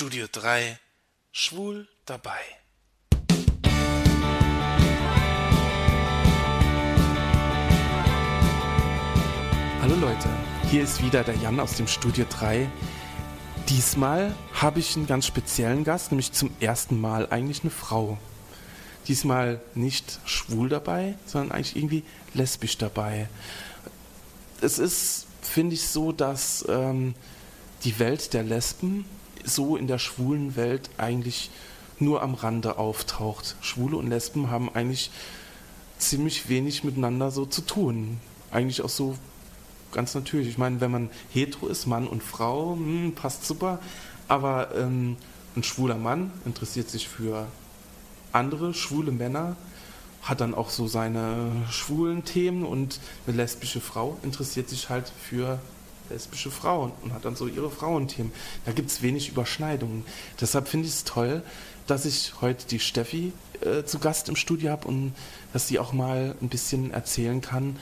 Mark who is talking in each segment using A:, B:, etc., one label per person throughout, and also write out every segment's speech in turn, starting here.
A: Studio 3 Schwul dabei.
B: Hallo Leute, hier ist wieder der Jan aus dem Studio 3. Diesmal habe ich einen ganz speziellen Gast, nämlich zum ersten Mal eigentlich eine Frau. Diesmal nicht schwul dabei, sondern eigentlich irgendwie lesbisch dabei. Es ist, finde ich, so, dass ähm, die Welt der Lesben so in der schwulen Welt eigentlich nur am Rande auftaucht. Schwule und Lesben haben eigentlich ziemlich wenig miteinander so zu tun. Eigentlich auch so ganz natürlich. Ich meine, wenn man hetero ist, Mann und Frau, hm, passt super. Aber ähm, ein schwuler Mann interessiert sich für andere schwule Männer, hat dann auch so seine schwulen Themen und eine lesbische Frau interessiert sich halt für lesbische Frauen und hat dann so ihre Frauenthemen. Da gibt es wenig Überschneidungen. Deshalb finde ich es toll, dass ich heute die Steffi äh, zu Gast im Studio habe und dass sie auch mal ein bisschen erzählen kann,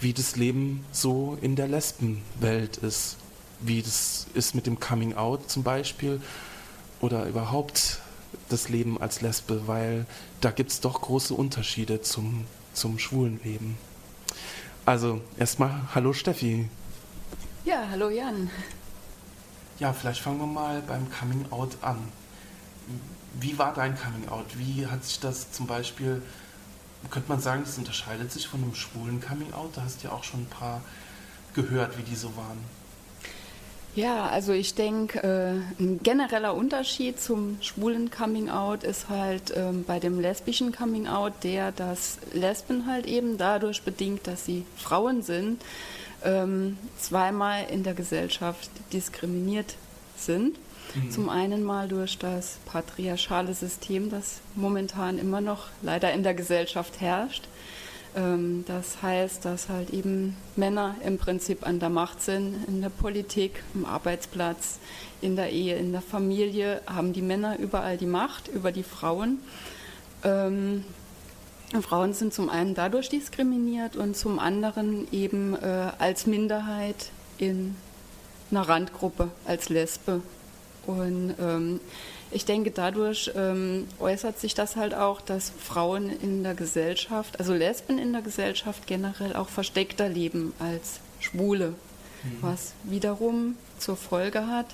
B: wie das Leben so in der Lesbenwelt ist. Wie das ist mit dem Coming Out zum Beispiel oder überhaupt das Leben als Lesbe, weil da gibt es doch große Unterschiede zum, zum schwulen Leben. Also erstmal, hallo Steffi.
C: Ja, hallo Jan.
B: Ja, vielleicht fangen wir mal beim Coming Out an. Wie war dein Coming Out? Wie hat sich das zum Beispiel, könnte man sagen, das unterscheidet sich von einem schwulen Coming Out? Da hast du ja auch schon ein paar gehört, wie die so waren.
C: Ja, also ich denke, äh, ein genereller Unterschied zum schwulen Coming Out ist halt ähm, bei dem lesbischen Coming Out der, dass Lesben halt eben dadurch bedingt, dass sie Frauen sind, ähm, zweimal in der Gesellschaft diskriminiert sind. Mhm. Zum einen mal durch das patriarchale System, das momentan immer noch leider in der Gesellschaft herrscht. Ähm, das heißt, dass halt eben Männer im Prinzip an der Macht sind, in der Politik, im Arbeitsplatz, in der Ehe, in der Familie, haben die Männer überall die Macht über die Frauen. Ähm, Frauen sind zum einen dadurch diskriminiert und zum anderen eben äh, als Minderheit in einer Randgruppe, als Lesbe. Und ähm, ich denke, dadurch ähm, äußert sich das halt auch, dass Frauen in der Gesellschaft, also Lesben in der Gesellschaft generell auch versteckter leben als Schwule, mhm. was wiederum zur Folge hat,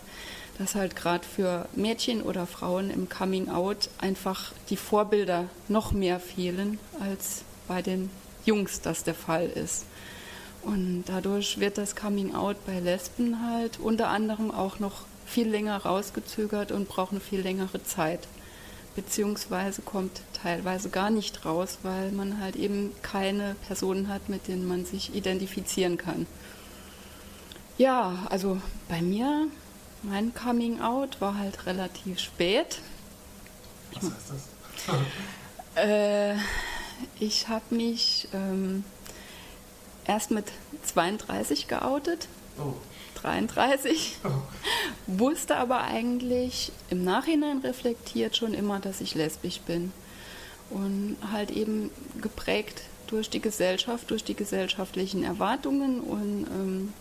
C: dass halt gerade für Mädchen oder Frauen im Coming Out einfach die Vorbilder noch mehr fehlen, als bei den Jungs das der Fall ist. Und dadurch wird das Coming Out bei Lesben halt unter anderem auch noch viel länger rausgezögert und braucht eine viel längere Zeit. Beziehungsweise kommt teilweise gar nicht raus, weil man halt eben keine Personen hat, mit denen man sich identifizieren kann. Ja, also bei mir mein Coming Out war halt relativ spät.
B: Was heißt
C: das? äh, ich habe mich ähm, erst mit 32 geoutet. Oh. 33. Oh. Wusste aber eigentlich im Nachhinein reflektiert schon immer, dass ich lesbisch bin. Und halt eben geprägt durch die Gesellschaft, durch die gesellschaftlichen Erwartungen und ähm,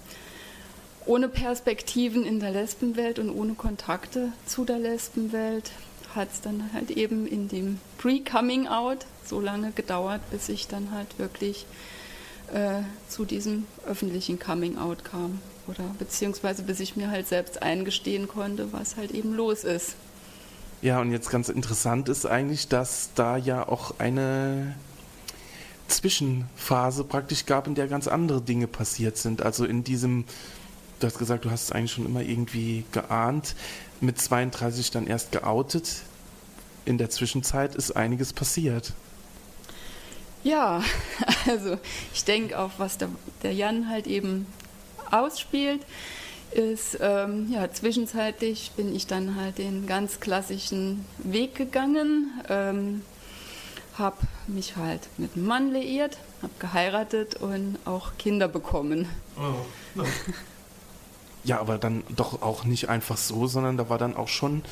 C: ohne Perspektiven in der Lesbenwelt und ohne Kontakte zu der Lesbenwelt hat es dann halt eben in dem Pre-Coming-out so lange gedauert, bis ich dann halt wirklich äh, zu diesem öffentlichen Coming-out kam. Oder beziehungsweise bis ich mir halt selbst eingestehen konnte, was halt eben los ist.
B: Ja, und jetzt ganz interessant ist eigentlich, dass da ja auch eine Zwischenphase praktisch gab, in der ganz andere Dinge passiert sind. Also in diesem du hast gesagt, du hast es eigentlich schon immer irgendwie geahnt, mit 32 dann erst geoutet. In der Zwischenzeit ist einiges passiert.
C: Ja, also ich denke auch, was der, der, Jan halt eben ausspielt, ist, ähm, ja, zwischenzeitlich bin ich dann halt den ganz klassischen Weg gegangen, ähm, habe mich halt mit einem Mann liiert, habe geheiratet und auch Kinder bekommen. Oh.
B: Ja, aber dann doch auch nicht einfach so, sondern da war dann auch schon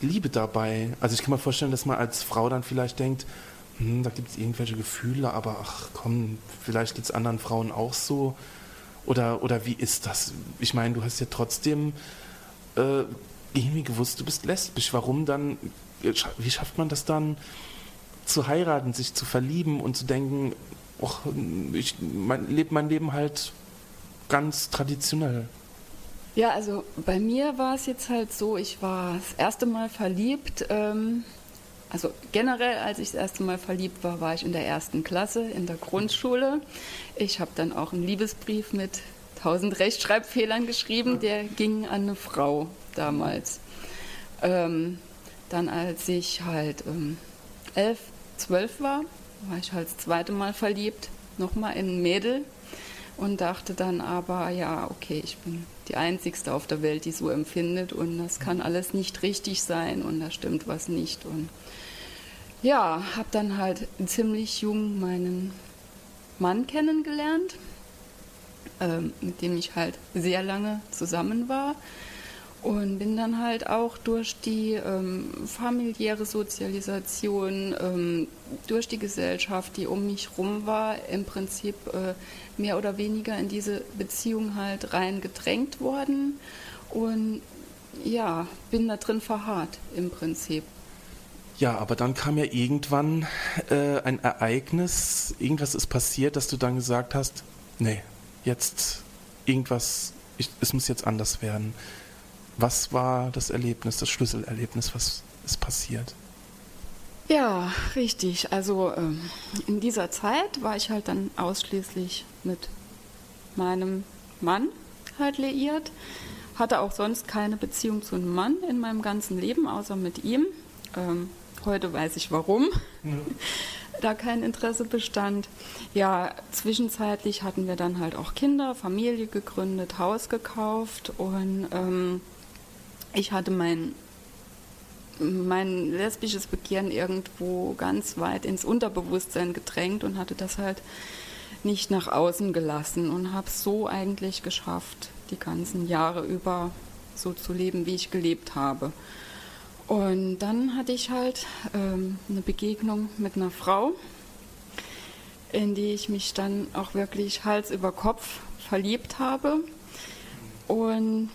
B: Liebe dabei. Also ich kann mir vorstellen, dass man als Frau dann vielleicht denkt, hm, da gibt es irgendwelche Gefühle, aber ach komm, vielleicht geht es anderen Frauen auch so. Oder, oder wie ist das? Ich meine, du hast ja trotzdem äh, irgendwie gewusst, du bist lesbisch. Warum dann, wie schafft man das dann, zu heiraten, sich zu verlieben und zu denken, och, ich lebe mein Leben halt ganz traditionell?
C: Ja, also bei mir war es jetzt halt so, ich war das erste Mal verliebt. Ähm, also generell, als ich das erste Mal verliebt war, war ich in der ersten Klasse in der Grundschule. Ich habe dann auch einen Liebesbrief mit tausend Rechtschreibfehlern geschrieben, der ging an eine Frau damals. Ähm, dann als ich halt ähm, elf, zwölf war, war ich halt das zweite Mal verliebt, nochmal in ein Mädel und dachte dann aber, ja, okay, ich bin die Einzigste auf der Welt, die so empfindet und das kann alles nicht richtig sein und da stimmt was nicht. Und ja, habe dann halt ziemlich jung meinen Mann kennengelernt, ähm, mit dem ich halt sehr lange zusammen war. Und bin dann halt auch durch die ähm, familiäre Sozialisation, ähm, durch die Gesellschaft, die um mich rum war, im Prinzip äh, mehr oder weniger in diese Beziehung halt rein gedrängt worden. Und ja, bin da drin verharrt im Prinzip.
B: Ja, aber dann kam ja irgendwann äh, ein Ereignis, irgendwas ist passiert, dass du dann gesagt hast, nee, jetzt irgendwas, ich, es muss jetzt anders werden. Was war das Erlebnis, das Schlüsselerlebnis, was ist passiert?
C: Ja, richtig. Also ähm, in dieser Zeit war ich halt dann ausschließlich mit meinem Mann halt liiert. Hatte auch sonst keine Beziehung zu einem Mann in meinem ganzen Leben, außer mit ihm. Ähm, Heute weiß ich warum. Ja. da kein Interesse bestand. Ja, zwischenzeitlich hatten wir dann halt auch Kinder, Familie gegründet, Haus gekauft und ähm, ich hatte mein, mein lesbisches Begehren irgendwo ganz weit ins Unterbewusstsein gedrängt und hatte das halt nicht nach außen gelassen und habe es so eigentlich geschafft, die ganzen Jahre über so zu leben, wie ich gelebt habe. Und dann hatte ich halt ähm, eine Begegnung mit einer Frau, in die ich mich dann auch wirklich Hals über Kopf verliebt habe. Und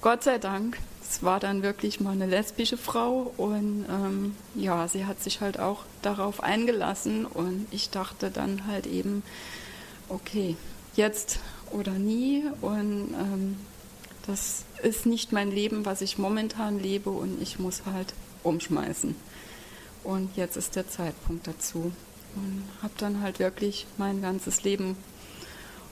C: Gott sei Dank, es war dann wirklich mal eine lesbische Frau und ähm, ja, sie hat sich halt auch darauf eingelassen und ich dachte dann halt eben, okay, jetzt oder nie und ähm, das ist nicht mein Leben, was ich momentan lebe und ich muss halt umschmeißen. Und jetzt ist der Zeitpunkt dazu. Und habe dann halt wirklich mein ganzes Leben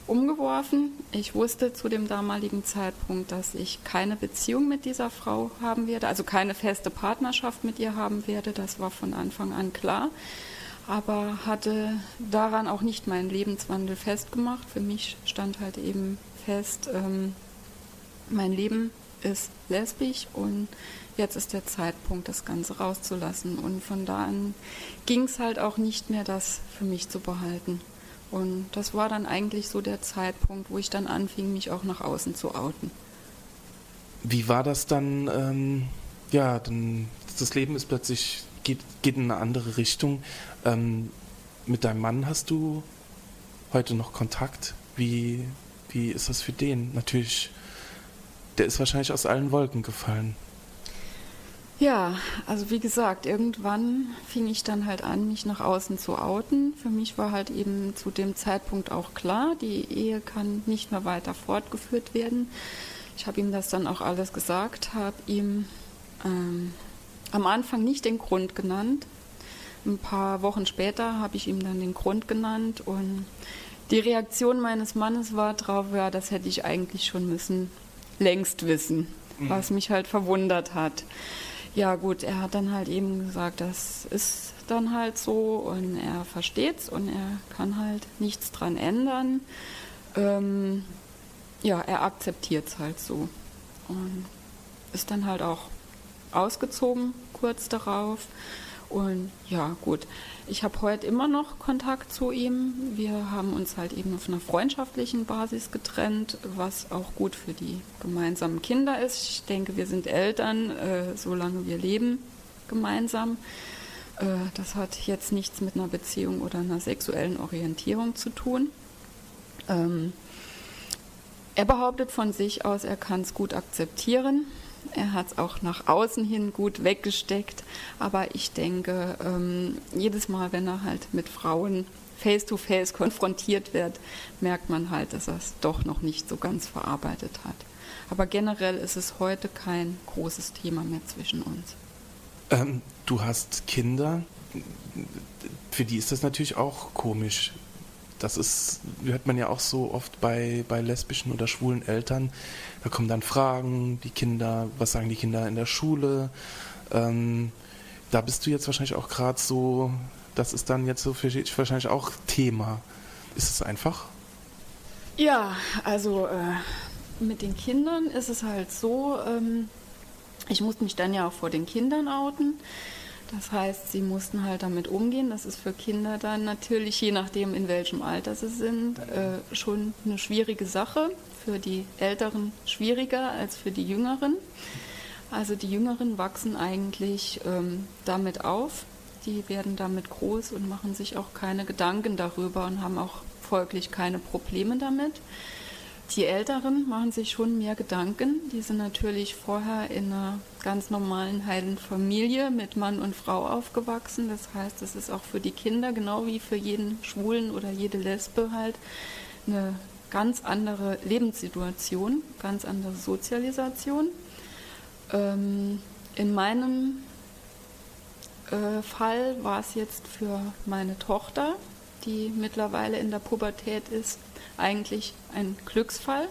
C: umgeworfen. Ich wusste zu dem damaligen Zeitpunkt, dass ich keine Beziehung mit dieser Frau haben werde, also keine feste Partnerschaft mit ihr haben werde. Das war von Anfang an klar. Aber hatte daran auch nicht meinen Lebenswandel festgemacht. Für mich stand halt eben fest, ähm, mein Leben ist lesbisch und jetzt ist der Zeitpunkt, das Ganze rauszulassen. Und von da an ging es halt auch nicht mehr, das für mich zu behalten. Und das war dann eigentlich so der Zeitpunkt, wo ich dann anfing, mich auch nach außen zu outen.
B: Wie war das dann? Ähm, ja, dann das Leben ist plötzlich geht, geht in eine andere Richtung. Ähm, mit deinem Mann hast du heute noch Kontakt? Wie, wie ist das für den? Natürlich der ist wahrscheinlich aus allen Wolken gefallen.
C: Ja, also wie gesagt, irgendwann fing ich dann halt an, mich nach außen zu outen. Für mich war halt eben zu dem Zeitpunkt auch klar, die Ehe kann nicht mehr weiter fortgeführt werden. Ich habe ihm das dann auch alles gesagt, habe ihm ähm, am Anfang nicht den Grund genannt. Ein paar Wochen später habe ich ihm dann den Grund genannt und die Reaktion meines Mannes war drauf, ja, das hätte ich eigentlich schon müssen längst wissen, mhm. was mich halt verwundert hat. Ja gut, er hat dann halt eben gesagt, das ist dann halt so und er versteht's und er kann halt nichts dran ändern. Ähm, ja, er akzeptiert es halt so und ist dann halt auch ausgezogen kurz darauf. Und ja, gut. Ich habe heute immer noch Kontakt zu ihm. Wir haben uns halt eben auf einer freundschaftlichen Basis getrennt, was auch gut für die gemeinsamen Kinder ist. Ich denke, wir sind Eltern, äh, solange wir leben gemeinsam. Äh, das hat jetzt nichts mit einer Beziehung oder einer sexuellen Orientierung zu tun. Ähm, er behauptet von sich aus, er kann es gut akzeptieren. Er hat es auch nach außen hin gut weggesteckt. Aber ich denke, ähm, jedes Mal, wenn er halt mit Frauen face-to-face -face konfrontiert wird, merkt man halt, dass er es doch noch nicht so ganz verarbeitet hat. Aber generell ist es heute kein großes Thema mehr zwischen uns.
B: Ähm, du hast Kinder. Für die ist das natürlich auch komisch. Das ist, hört man ja auch so oft bei, bei lesbischen oder schwulen Eltern. Da kommen dann Fragen, die Kinder, was sagen die Kinder in der Schule? Ähm, da bist du jetzt wahrscheinlich auch gerade so, das ist dann jetzt so für dich wahrscheinlich auch Thema. Ist es einfach?
C: Ja, also äh, mit den Kindern ist es halt so, ähm, ich musste mich dann ja auch vor den Kindern outen. Das heißt, sie mussten halt damit umgehen. Das ist für Kinder dann natürlich, je nachdem in welchem Alter sie sind, äh, schon eine schwierige Sache. Für die Älteren schwieriger als für die Jüngeren. Also die Jüngeren wachsen eigentlich ähm, damit auf. Die werden damit groß und machen sich auch keine Gedanken darüber und haben auch folglich keine Probleme damit. Die Älteren machen sich schon mehr Gedanken. Die sind natürlich vorher in einer ganz normalen heilen Familie mit Mann und Frau aufgewachsen. Das heißt, es ist auch für die Kinder, genau wie für jeden Schwulen oder jede Lesbe halt, eine ganz andere Lebenssituation, ganz andere Sozialisation. Ähm, in meinem äh, Fall war es jetzt für meine Tochter, die mittlerweile in der Pubertät ist, eigentlich ein Glücksfall,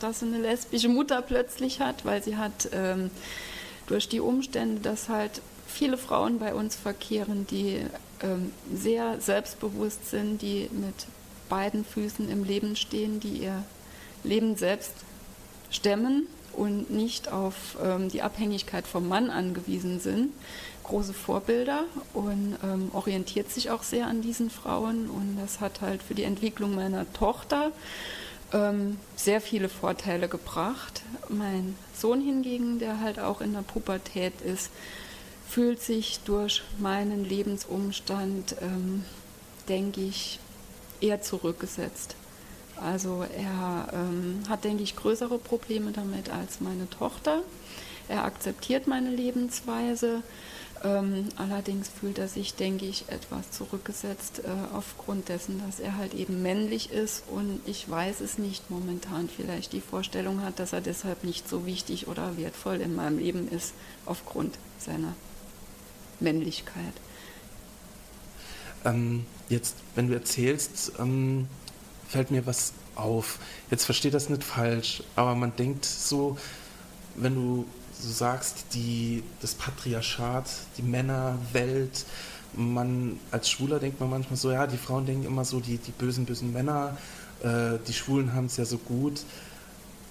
C: dass sie eine lesbische Mutter plötzlich hat, weil sie hat ähm, durch die Umstände, dass halt viele Frauen bei uns verkehren, die ähm, sehr selbstbewusst sind, die mit beiden Füßen im Leben stehen, die ihr Leben selbst stemmen und nicht auf ähm, die Abhängigkeit vom Mann angewiesen sind. Große Vorbilder und ähm, orientiert sich auch sehr an diesen Frauen. Und das hat halt für die Entwicklung meiner Tochter ähm, sehr viele Vorteile gebracht. Mein Sohn hingegen, der halt auch in der Pubertät ist, fühlt sich durch meinen Lebensumstand, ähm, denke ich, eher zurückgesetzt. Also er ähm, hat, denke ich, größere Probleme damit als meine Tochter. Er akzeptiert meine Lebensweise. Ähm, allerdings fühlt er sich, denke ich, etwas zurückgesetzt äh, aufgrund dessen, dass er halt eben männlich ist und ich weiß es nicht momentan vielleicht die Vorstellung hat, dass er deshalb nicht so wichtig oder wertvoll in meinem Leben ist aufgrund seiner Männlichkeit.
B: Ähm, jetzt, wenn du erzählst, ähm, fällt mir was auf. Jetzt versteht das nicht falsch, aber man denkt so, wenn du so sagst, die, das Patriarchat, die Männerwelt, man als Schwuler denkt man manchmal so, ja, die Frauen denken immer so, die, die bösen, bösen Männer, äh, die Schwulen haben es ja so gut.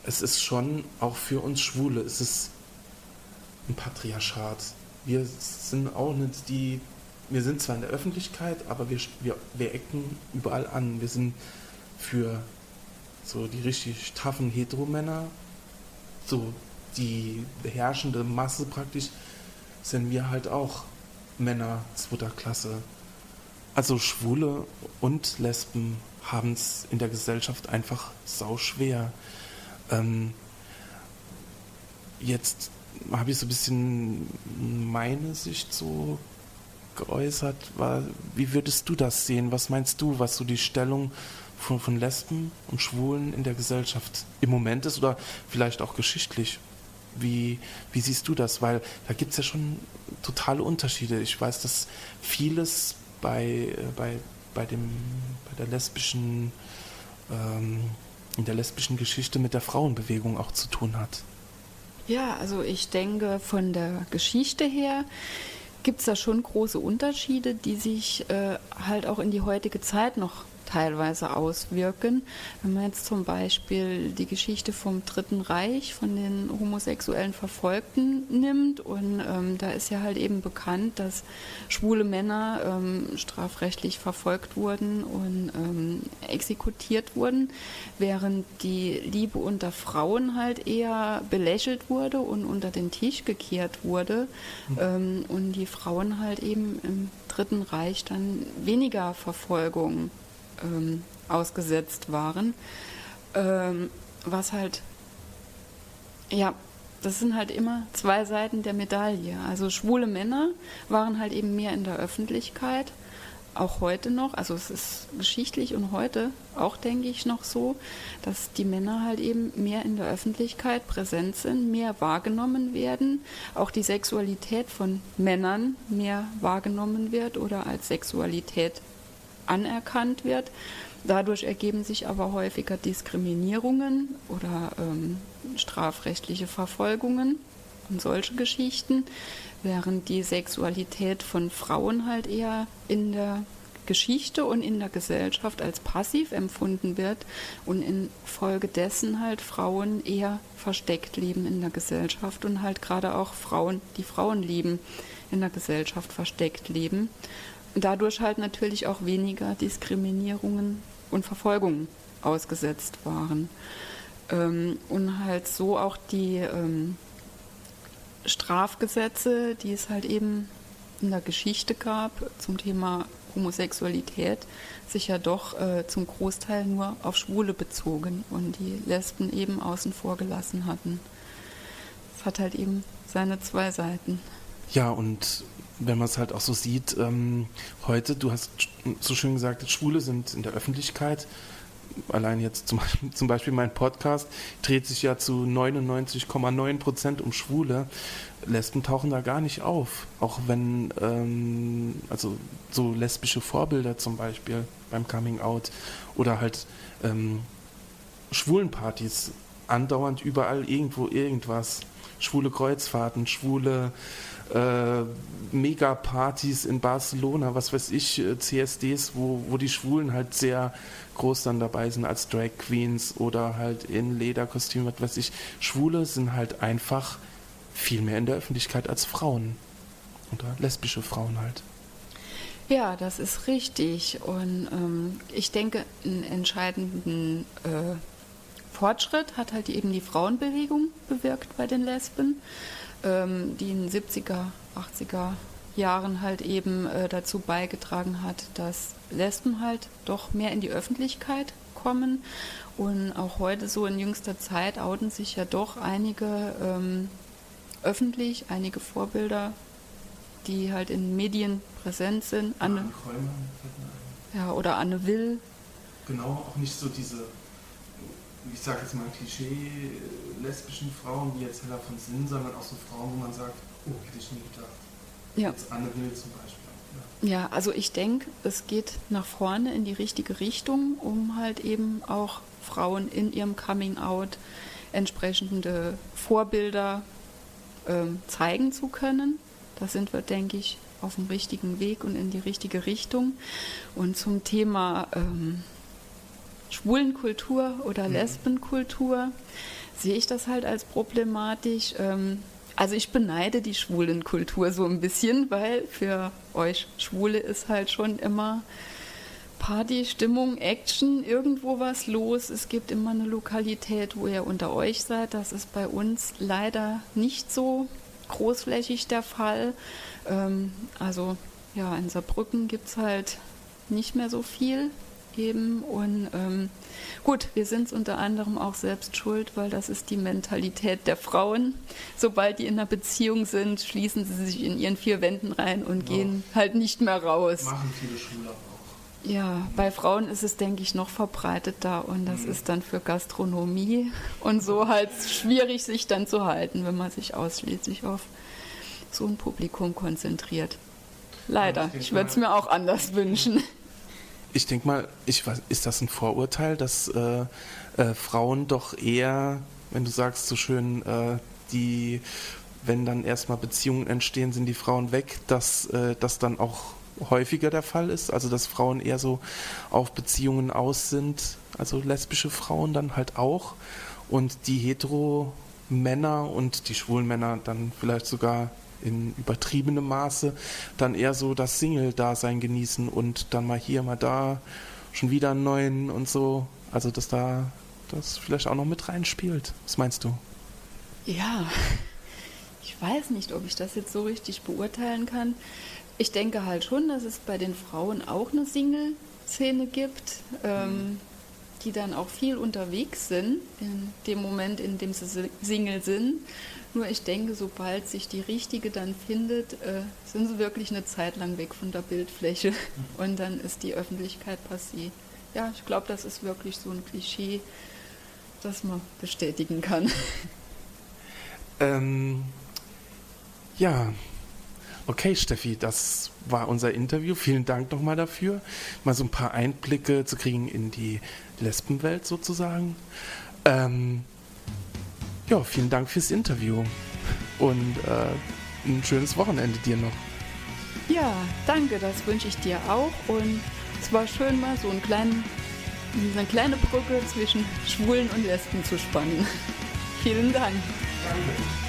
B: Es ist schon, auch für uns Schwule, es ist ein Patriarchat. Wir sind auch nicht die, wir sind zwar in der Öffentlichkeit, aber wir, wir, wir ecken überall an. Wir sind für so die richtig taffen Heteromänner, so die beherrschende Masse praktisch, sind wir halt auch Männer zweiter Klasse. Also Schwule und Lesben haben es in der Gesellschaft einfach sau schwer. Ähm, jetzt habe ich so ein bisschen meine Sicht so geäußert. Wie würdest du das sehen? Was meinst du, was so die Stellung von, von Lesben und Schwulen in der Gesellschaft im Moment ist oder vielleicht auch geschichtlich? Wie, wie siehst du das? Weil da gibt es ja schon totale Unterschiede. Ich weiß, dass vieles bei, äh, bei, bei, dem, bei der lesbischen, ähm, in der lesbischen Geschichte mit der Frauenbewegung auch zu tun hat.
C: Ja, also ich denke, von der Geschichte her gibt es da schon große Unterschiede, die sich äh, halt auch in die heutige Zeit noch teilweise auswirken. Wenn man jetzt zum Beispiel die Geschichte vom Dritten Reich, von den homosexuellen Verfolgten nimmt und ähm, da ist ja halt eben bekannt, dass schwule Männer ähm, strafrechtlich verfolgt wurden und ähm, exekutiert wurden, während die Liebe unter Frauen halt eher belächelt wurde und unter den Tisch gekehrt wurde mhm. und die Frauen halt eben im Dritten Reich dann weniger Verfolgung ähm, ausgesetzt waren. Ähm, was halt, ja, das sind halt immer zwei Seiten der Medaille. Also schwule Männer waren halt eben mehr in der Öffentlichkeit, auch heute noch. Also es ist geschichtlich und heute auch, denke ich, noch so, dass die Männer halt eben mehr in der Öffentlichkeit präsent sind, mehr wahrgenommen werden, auch die Sexualität von Männern mehr wahrgenommen wird oder als Sexualität anerkannt wird. Dadurch ergeben sich aber häufiger Diskriminierungen oder ähm, strafrechtliche Verfolgungen und solche Geschichten, während die Sexualität von Frauen halt eher in der Geschichte und in der Gesellschaft als passiv empfunden wird und infolgedessen halt Frauen eher versteckt leben in der Gesellschaft und halt gerade auch Frauen, die Frauen lieben, in der Gesellschaft versteckt leben. Dadurch halt natürlich auch weniger Diskriminierungen und Verfolgung ausgesetzt waren. Ähm, und halt so auch die ähm, Strafgesetze, die es halt eben in der Geschichte gab zum Thema Homosexualität, sich ja doch äh, zum Großteil nur auf Schwule bezogen und die Lesben eben außen vor gelassen hatten. Es hat halt eben seine zwei Seiten.
B: Ja, und wenn man es halt auch so sieht, ähm, heute, du hast so schön gesagt, Schwule sind in der Öffentlichkeit. Allein jetzt zum, zum Beispiel mein Podcast dreht sich ja zu 99,9 Prozent um Schwule. Lesben tauchen da gar nicht auf. Auch wenn, ähm, also so lesbische Vorbilder zum Beispiel beim Coming Out oder halt ähm, Schwulenpartys, andauernd überall irgendwo irgendwas. Schwule Kreuzfahrten, schwule äh, Megapartys in Barcelona, was weiß ich, äh, CSDs, wo, wo die Schwulen halt sehr groß dann dabei sind als Drag Queens oder halt in Lederkostümen, was weiß ich. Schwule sind halt einfach viel mehr in der Öffentlichkeit als Frauen. Oder lesbische Frauen halt.
C: Ja, das ist richtig. Und ähm, ich denke, einen entscheidenden äh, Fortschritt hat halt eben die Frauenbewegung bewirkt bei den Lesben ähm, die in den 70er, 80er Jahren halt eben äh, dazu beigetragen hat, dass Lesben halt doch mehr in die Öffentlichkeit kommen. Und auch heute so in jüngster Zeit outen sich ja doch einige ähm, öffentlich, einige Vorbilder, die halt in Medien präsent sind. Anne, ja, oder Anne Will.
B: Genau, auch nicht so diese ich sage jetzt mal Klischee, lesbischen Frauen, wie jetzt Hella von Sinn, sondern auch so Frauen, wo man sagt, oh, hätte ich nie gedacht. Ja. Jetzt Anne Will zum Beispiel.
C: Ja, also ich denke, es geht nach vorne in die richtige Richtung, um halt eben auch Frauen in ihrem Coming-out entsprechende Vorbilder ähm, zeigen zu können. Da sind wir, denke ich, auf dem richtigen Weg und in die richtige Richtung. Und zum Thema ähm, Schwulenkultur oder mhm. Lesbenkultur sehe ich das halt als problematisch. Ähm, also ich beneide die Schwulenkultur so ein bisschen, weil für euch Schwule ist halt schon immer Party, Stimmung, Action, irgendwo was los. Es gibt immer eine Lokalität, wo ihr unter euch seid. Das ist bei uns leider nicht so großflächig der Fall. Ähm, also ja, in Saarbrücken gibt es halt nicht mehr so viel geben. Und ähm, gut, wir sind es unter anderem auch selbst schuld, weil das ist die Mentalität der Frauen. Sobald die in einer Beziehung sind, schließen sie sich in ihren vier Wänden rein und ja. gehen halt nicht mehr raus.
B: Machen viele Schüler auch.
C: Ja, bei Frauen ist es, denke ich, noch verbreiteter und das mhm. ist dann für Gastronomie und so halt schwierig, sich dann zu halten, wenn man sich ausschließlich auf so ein Publikum konzentriert. Leider. Ich würde es mir auch anders wünschen
B: ich denke mal, ich weiß, ist das ein Vorurteil, dass äh, äh, Frauen doch eher, wenn du sagst so schön, äh, die, wenn dann erstmal Beziehungen entstehen, sind die Frauen weg, dass äh, das dann auch häufiger der Fall ist, also dass Frauen eher so auf Beziehungen aus sind, also lesbische Frauen dann halt auch und die hetero Männer und die schwulen Männer dann vielleicht sogar in übertriebenem Maße dann eher so das Single-Dasein genießen und dann mal hier, mal da, schon wieder einen neuen und so. Also, dass da das vielleicht auch noch mit reinspielt. Was meinst du?
C: Ja, ich weiß nicht, ob ich das jetzt so richtig beurteilen kann. Ich denke halt schon, dass es bei den Frauen auch eine Single-Szene gibt. Ähm, die dann auch viel unterwegs sind, in dem Moment, in dem sie Single sind. Nur ich denke, sobald sich die richtige dann findet, äh, sind sie wirklich eine Zeit lang weg von der Bildfläche und dann ist die Öffentlichkeit passé. Ja, ich glaube, das ist wirklich so ein Klischee, das man bestätigen kann.
B: Ähm, ja, okay, Steffi, das war unser Interview. Vielen Dank nochmal dafür, mal so ein paar Einblicke zu kriegen in die Lesbenwelt sozusagen. Ähm, ja, vielen Dank fürs Interview und äh, ein schönes Wochenende dir noch.
C: Ja, danke, das wünsche ich dir auch und es war schön mal so einen kleinen, eine kleine Brücke zwischen Schwulen und Lesben zu spannen. Vielen Dank. Danke.